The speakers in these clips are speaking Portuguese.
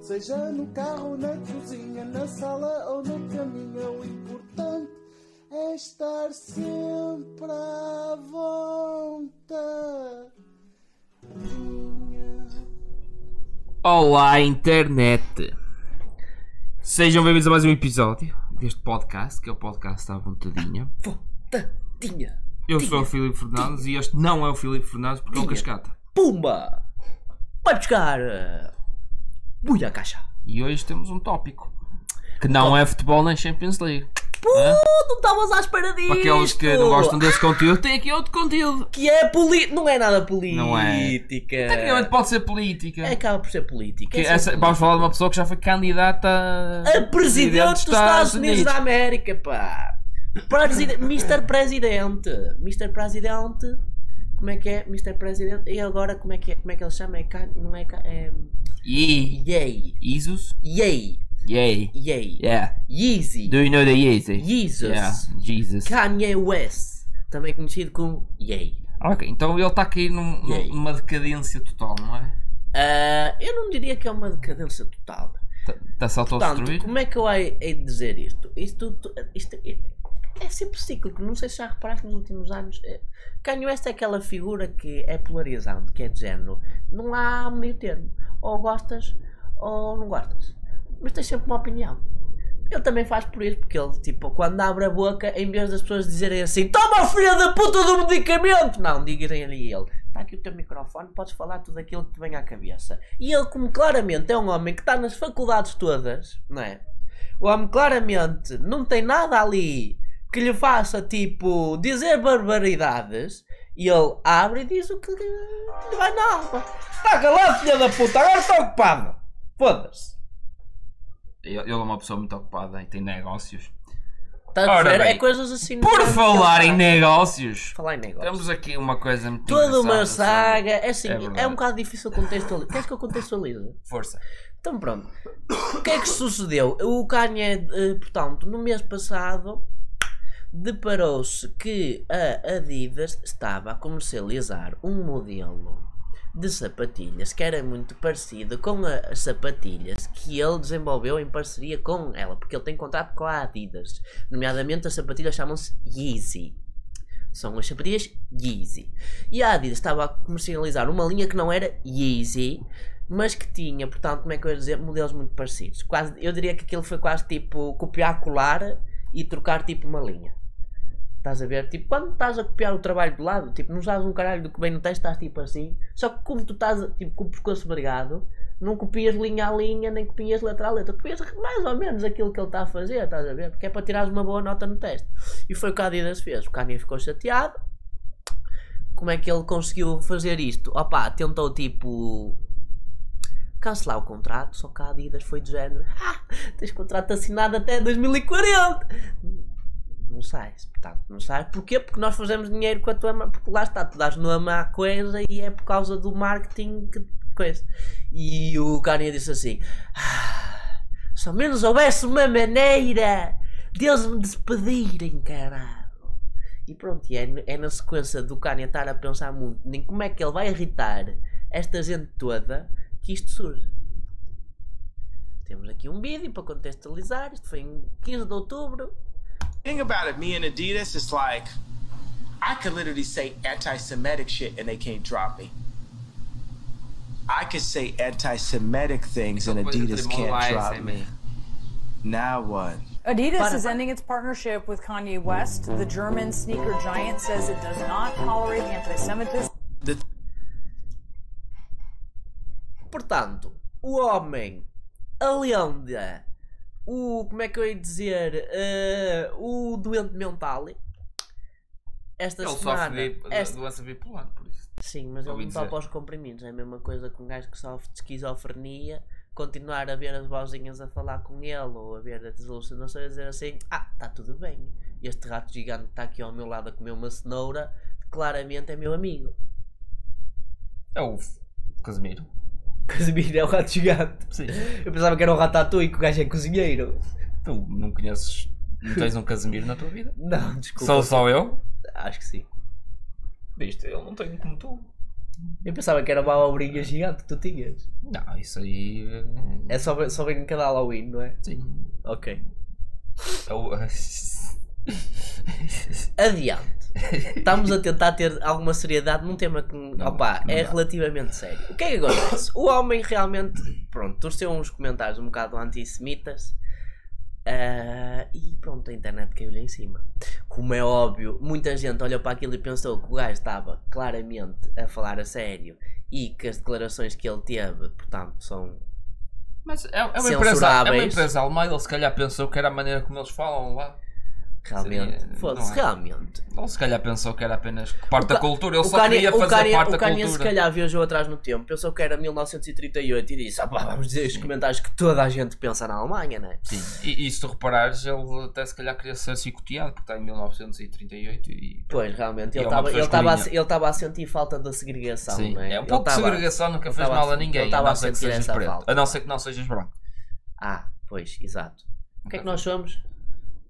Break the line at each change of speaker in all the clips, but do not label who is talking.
Seja no carro, na cozinha, na sala ou no caminho, o importante é estar sempre à vontade.
Olá, internet! Sejam bem-vindos a mais um episódio deste podcast, que é o podcast à vontadinha.
Vontadinha.
Eu sou o Filipe Fernandes e este não é o Filipe Fernandes porque é o. Cascata.
Pumba! Vai buscar. Buia a caixa.
E hoje temos um tópico que não é futebol nem Champions League.
Pô, não estavas à espera disto.
Para aqueles que não gostam desse conteúdo, tem aqui outro conteúdo.
Que é política. Não é nada política.
Não é. Tecnicamente pode ser política.
É, acaba por ser política. É
essa- vamos falar de uma pessoa que já foi candidata
A presidente dos Estados Unidos da América, pá. Preside Mr. Presidente. Mr. Presidente. Como é que é? Mr. Presidente. E agora como é que, é? Como é que ele chama? É não é, é
Yee.
Yay.
Jesus?
Yay.
Yay.
Yay.
Yeah.
Yeezy.
Do you know the Yeezy?
Jesus.
Yeah. Jesus.
Kanye West. Também conhecido como Yay.
Ok, então ele está aqui num- numa decadência total, não é?
Ah, eu não diria que é uma decadência total.
Está-se
Portanto,
autodestruir?
como é que eu hei hei de dizer isto? Isto, tu- isto é, é sempre cíclico. Não sei se já reparaste nos últimos anos. É, Kanye West é aquela figura que é polarizante, que é de género. Não há meio termo. Ou gostas ou não gostas. Mas tens sempre uma opinião. Ele também faz por isso, porque ele, tipo, quando abre a boca, em vez das pessoas dizerem assim: Toma, filha da puta do medicamento! Não, digam ali a ele: Está aqui o teu microfone, podes falar tudo aquilo que te vem à cabeça. E ele, como claramente é um homem que está nas faculdades todas, não é? O homem claramente não tem nada ali que lhe faça, tipo, dizer barbaridades. E ele abre e diz o que lhe vai na alma. Está calado, filha da puta, agora está ocupado. Foda-se.
Ele ele é uma pessoa muito ocupada e tem negócios.
Está a
Ora
ver?
bem,
É coisas assim.
Por falar em negócios,
Falar em negócio.
temos aqui uma coisa muito
Toda uma saga. É assim,
É
é, um bocado difícil contextualizar. Queres que eu contextualize?
Força.
Então pronto. O que é que sucedeu? O Kanye, eh, portanto, no mês passado, deparou-se que a Adidas estava a comercializar um modelo de sapatilhas que era muito parecido com as sapatilhas que ele desenvolveu em parceria com ela, porque ele tem contrato com a Adidas. Nomeadamente as sapatilhas chamam-se Yeezy. São as sapatilhas Yeezy. E a Adidas estava a comercializar uma linha que não era Yeezy, mas que tinha, portanto, como é que eu ia dizer, modelos muito parecidos. Quase, eu diria que aquilo foi quase tipo copiar, colar e trocar tipo uma linha. Estás a ver? Tipo, quando estás a copiar o trabalho do lado, tipo, não sabes um caralho do que vem no texto, estás tipo assim. Só que como tu estás tipo, com o pescoço vergado, não copias linha a linha, nem copias letra a letra. Copias mais ou menos aquilo que ele está a fazer, estás a ver? Porque é para tirares uma boa nota no teste. E foi o que a Adidas fez. O Kanye ficou chateado. Como é que ele conseguiu fazer isto? Opa, tentou tipo cancelar o contrato, só que a Adidas foi de género. Ah, tens contrato assinado até 2040. Não sais, portanto, não sais. Porquê? Porque nós fazemos dinheiro com a tua Porque lá está, tu dás nome à coisa e é por causa do marketing que coisa. E o Kanye disse assim: ah, se ao menos houvesse uma maneira deles me despedirem, caralho. E pronto, e é, é na sequência do Kanye estar a pensar muito em como é que ele vai irritar esta gente toda que isto surge. Temos aqui um vídeo para contextualizar. Isto foi em 15 de outubro.
Thing about it, me and Adidas, it's like I could literally say anti-Semitic shit and they can't drop me. I could say anti-Semitic things and Adidas can't drop me. Now what?
Adidas
Para,
is ending its partnership with Kanye West. The German sneaker giant says it does not tolerate anti Semitism.
The
Portanto, o homem, um a lenda, o. Como é que eu ia dizer? Eh, o doente mental. Esta
Ele
semana.
sofre de
esta-
doença bipolar, por isso.
Sim, mas ele não topa aos comprimidos. É a mesma coisa que um gajo que sofre de esquizofrenia continuar a ver as vozinhas a falar com ele ou a ver as alucinações e dizer assim: Ah, está tudo bem. Este rato gigante que está aqui ao meu lado a comer uma cenoura, claramente é meu amigo.
É o Casemiro.
Casimiro é o rato gigante.
Sim.
Eu pensava que era o ratatouille que o gajo é cozinheiro.
Tu não conheces. Não tens um Casemiro na tua vida?
Não, desculpa.
Sou só eu?
Acho que sim.
Viste? Ele não tem como tu.
Eu pensava que era uma obrinha gigante que tu tinhas.
Não, isso aí. eh,
É só, só vem em cada Halloween, não é?
Sim.
Ok.
Eu-
Adiante. Estamos a tentar ter alguma seriedade num tema que
Não,
opá,
não
é
dá.
relativamente sério. O que é que acontece? O homem realmente, pronto, torceu uns comentários um bocado antissemitas ah, e pronto, a internet caiu-lhe em cima. Como é óbvio, muita gente olhou para aquilo e pensou que o gajo estava claramente a falar a sério e que as declarações que ele teve, portanto, são.
Mas é, é uma empresa, é uma empresa alemã, ele se calhar pensou que era a maneira como eles falam lá.
Realmente,
Seria-
foda-se,
não é?
realmente.
Ele se calhar pensou que era apenas parte da cultura, ele
o
só
Kanye,
queria
o
fazer
Kanye,
parte
o
da
Kanye se
cultura.
calhar viajou atrás no tempo, pensou que era 1938 e disse: ah, pá, vamos dizer os comentários que toda a gente pensa na Alemanha, né?
Sim, e, e se tu reparares, ele até se calhar queria ser cicoteado, porque está em 1938 e.
Pois, realmente,
E
ele
é
estava ele estava a, ele estava a sentir falta da segregação,
Sim,
né?
é um
Ele
pouco de segregação nunca
ele
fez mal a
a-
ninguém,
ele
a
estava
não
a
ser que
sentir
sejas
essa
preto,
falta.
a não ser que não sejas branco.
Ah, pois, exato. O que é que nós somos?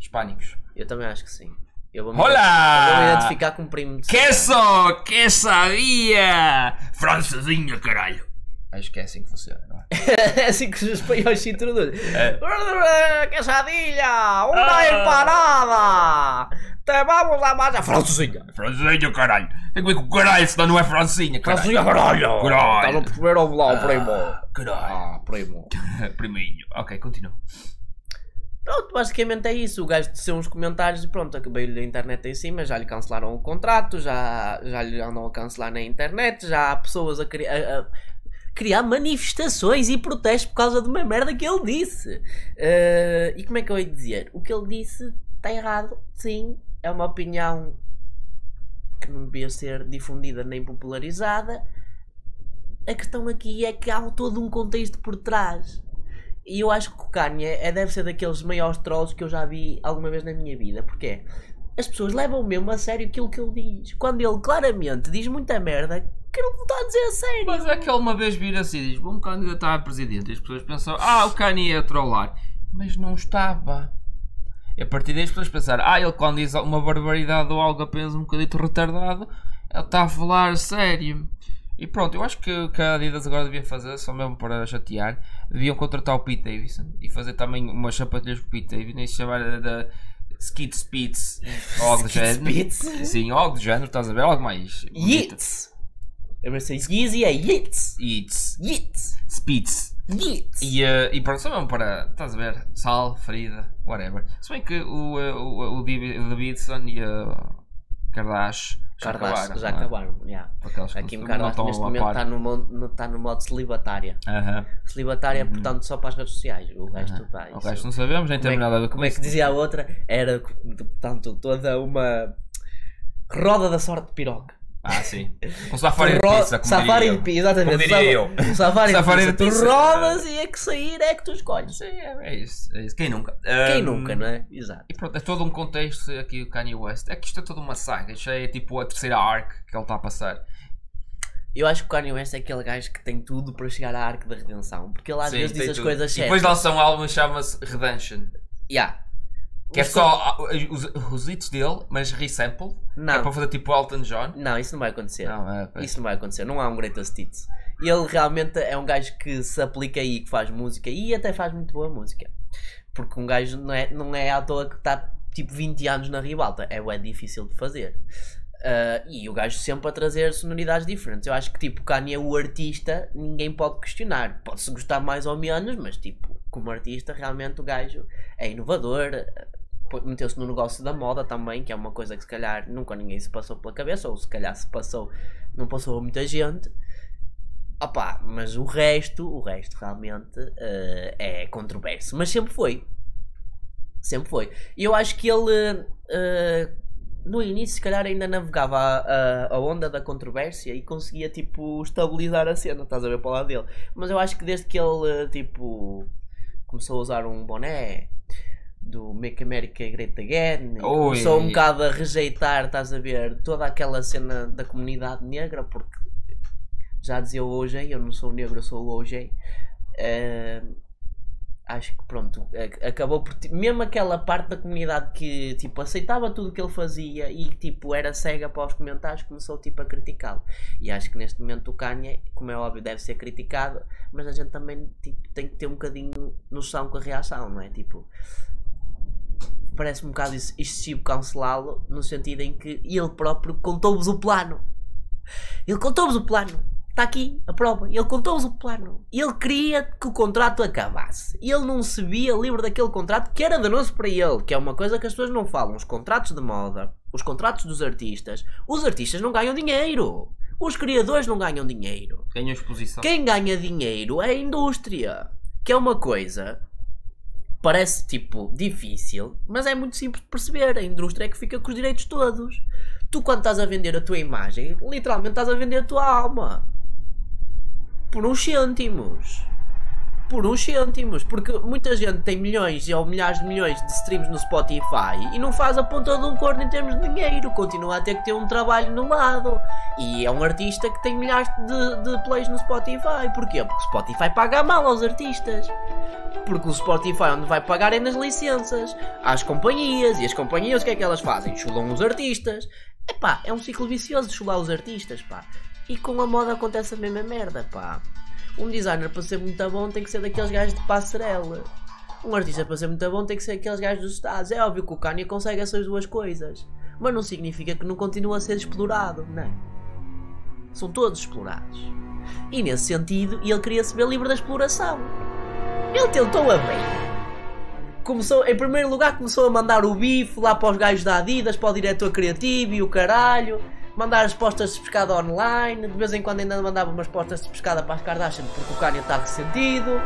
Hispânicos.
Eu também acho que sim. Eu vou me,
Olá!
eu vou me identificar como primo de
Queso! Quesadilla! Francesinha, caralho! Acho que é assim que funciona, não é?
é assim que os espanhóis se introduzem.
É.
Quesadilla! Uma
Ah.
empanada! Te vamos a mais a francesinha!
Francesinha, caralho! Tem que ver com o caralho, senão não é francinha, caralho!
Francesinha, caralho!
Caralho.
Estás a perceber ou lá, o primo?
Caralho!
Ah, primo.
Priminho. Ok, continua.
Pronto, basicamente é isso. O gajo desceu uns comentários e pronto, acabei-lhe a internet em cima, já lhe cancelaram o contrato, já, já lhe andam a cancelar na internet, já há pessoas a, cri- a- a criar manifestações e protestos por causa de uma merda que ele disse. Eh, e como é que eu ia dizer? O que ele disse está errado, sim, é uma opinião que não devia ser difundida nem popularizada. A questão aqui é que há todo um contexto por trás. E eu acho que o Kanye é, deve ser daqueles maiores trolls que eu já vi alguma vez na minha vida. Porque as pessoas levam mesmo a sério aquilo que ele diz. Quando ele claramente diz muita merda que ele não está a dizer a sério.
Mas é que ele uma vez vira-se e diz: Vou-me candidatar a presidente. E as pessoas pensam: Ah, o Kanye ia trollar. Mas não estava. A partir daí as pessoas pensaram: Ah, ele quando diz uma barbaridade ou algo apenas um bocadito retardado, ele está a falar sério. E pronto, eu acho que o que a Adidas agora devia fazer, só mesmo para chatear, deviam contratar o Pete Davidson e fazer também umas sapatilhas para o Pete Davidson e se chamar de Skid Spits ou algo do género. Sim, algo do género, estás a ver? Algo mais.
Yeats. Eu pensei Yeezy é Yeats.
Yeats.
Yeats.
Spitz.
Yeats.
E, eh, e pronto, só mesmo para, estás a ver, sal, ferida, whatever. Se bem que o, eh, o, o Davi- o Davidson e a Kardashian já
Kardashian,
acabaram.
já
é?
acabaram. yeah. A Kim Kardashian neste momento está no, modo, está no modo celibatária.
Aham.
Celibatária, portanto, só para as redes sociais. O resto, pá,
O
isso-
resto não sabemos, nem
como,
temos nada a
é,
ver
que-
com
como é que dizia a outra? Era, portanto, toda uma roda da sorte de piroca.
Ah, sim. Um safari de pizza, como
safari
diria
de pizza, exatamente.
Como diria eu.
Um safari,
Safari
de pizza. Tu
pizza.
rodas e é que sair é que tu escolhes.
Sim, é, é isso, é isso. Quem nunca?
Quem
Ahm,
nunca, não é? Exato.
E pronto, é todo um contexto aqui o Kanye West. É que isto é toda uma saga. Isto é tipo a terceira arc que ele está a passar.
Eu acho que o Kanye West é aquele gajo que tem tudo para chegar à arca da redenção. Porque ele às
Sim,
vezes diz as
tudo.
coisas
E
certas.
depois lança um álbum que chama-se Redemption.
Yeah.
Que é só os, os hits dele, mas resample.
Não.
É para fazer tipo Elton John.
Não, isso não vai acontecer.
Não, é.
Isso não vai acontecer. Não há um greatest hits. Ele realmente é um gajo que se aplica aí, que faz música e até faz muito boa música. Porque um gajo não é, não é à toa que está tipo 20 anos na ribalta. É, é difícil de fazer. Ah, e o gajo sempre a trazer sonoridades diferentes. Eu acho que tipo Kanye, o artista, ninguém pode questionar. Pode-se gostar mais ou menos, mas tipo, como artista, realmente o gajo é inovador. Meteu-se no negócio da moda também, que é uma coisa que se calhar nunca ninguém se passou pela cabeça, ou se calhar se passou, não passou a muita gente. Opa, mas o resto, o resto realmente eh, é controverso. Mas sempre foi. Sempre foi. E eu acho que ele eh, no início se calhar ainda navegava a, a, onda da controvérsia e conseguia tipo estabilizar a cena, estás a ver para o lado dele. Mas eu acho que desde que ele tipo começou a usar um boné do Make America Great Again, começou um bocado a rejeitar, estás a ver, toda aquela cena da comunidade negra, porque já dizia o OJ, eu não sou negro, eu sou o OJ. Eh, acho que pronto, acabou por. Mesmo aquela parte da comunidade que tipo aceitava tudo o que ele fazia e tipo era cega para os comentários, começou tipo a criticá-lo. E acho que neste momento o Kanye, como é óbvio, deve ser criticado, mas a gente também tipo, tem que ter um bocadinho noção com a reação, não é? Tipo. Parece um bocado ex- excessivo cancelá-lo no sentido em que ele próprio contou-vos o plano. Ele contou-vos o plano. Está aqui a prova. Ele contou-vos o plano. Ele queria que o contrato acabasse. Ele não se via livre daquele contrato que era danoso para ele. Que é uma coisa que as pessoas não falam. Os contratos de moda, os contratos dos artistas. Os artistas não ganham dinheiro. Os criadores não ganham dinheiro.
Ganhou exposição.
Quem ganha dinheiro é a indústria. Que é uma coisa. Parece tipo difícil, mas é muito simples de perceber. A indústria é que fica com os direitos todos. Tu, quando estás a vender a tua imagem, literalmente estás a vender a tua alma por uns cêntimos. Por uns cêntimos. Porque muita gente tem milhões ou milhares de milhões de streams no Spotify e não faz a ponta de um corno em termos de dinheiro. Continua a ter que ter um trabalho no lado. E é um artista que tem milhares de, de plays no Spotify. Porquê? Porque o Spotify paga mal aos artistas. Porque o Spotify onde vai pagar é nas licenças. Às companhias. E as companhias o que é que elas fazem? Chulam os artistas. Epá, é um ciclo vicioso de chular os artistas, pá. E com a moda acontece a mesma merda, pá. Um designer para ser muito bom tem que ser daqueles gajos de passarela. Um artista para ser muito bom tem que ser aqueles gajos dos Estados. É óbvio que o Kanye consegue essas duas coisas. Mas não significa que não continua a ser explorado, não é? São todos explorados. E nesse sentido, ele queria se ver livre da exploração. Ele tentou a bem. Começou, em primeiro lugar, começou a mandar o bife lá para os gajos da Adidas, para o diretor criativo e o caralho. Mandar as postas de pescada online. De vez em quando ainda mandava umas postas de pescada para as Kardashian porque o Kanye está ressentido.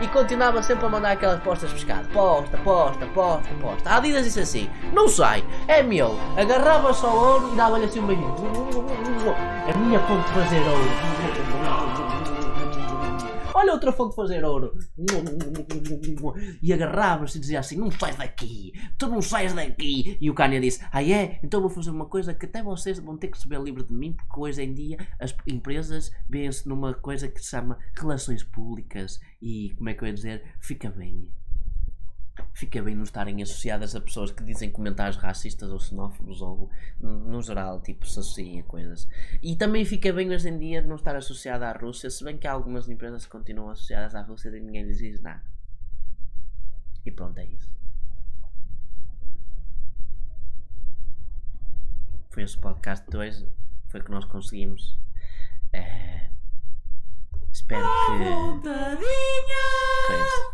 E continuava sempre a mandar aquelas postas de pescada. Posta, posta, posta, posta. A Adidas disse assim: Não sai, é meu. Agarrava só ouro e dava-lhe assim um beijinho. É minha fonte de fazer ouro. Olha outra fonte de fazer ouro. E agarrava-se e dizia assim: Não sais daqui, tu não sais daqui. E o Kanye disse: Ah, é? Então vou fazer uma coisa que até vocês vão ter que se ver livre de mim, porque hoje em dia as empresas veem-se numa coisa que se chama relações públicas. E como é que eu ia dizer? Fica bem. Fica bem não estarem associadas a pessoas que dizem comentários racistas ou xenófobos ou no geral, tipo, se associem a coisas. E também fica bem hoje em dia não estar associada à Rússia, se bem que há algumas empresas que continuam associadas à Rússia e ninguém lhes diz nada. E pronto, é isso. Foi esse podcast de hoje. Foi que nós conseguimos. Eh, espero que. Coisa.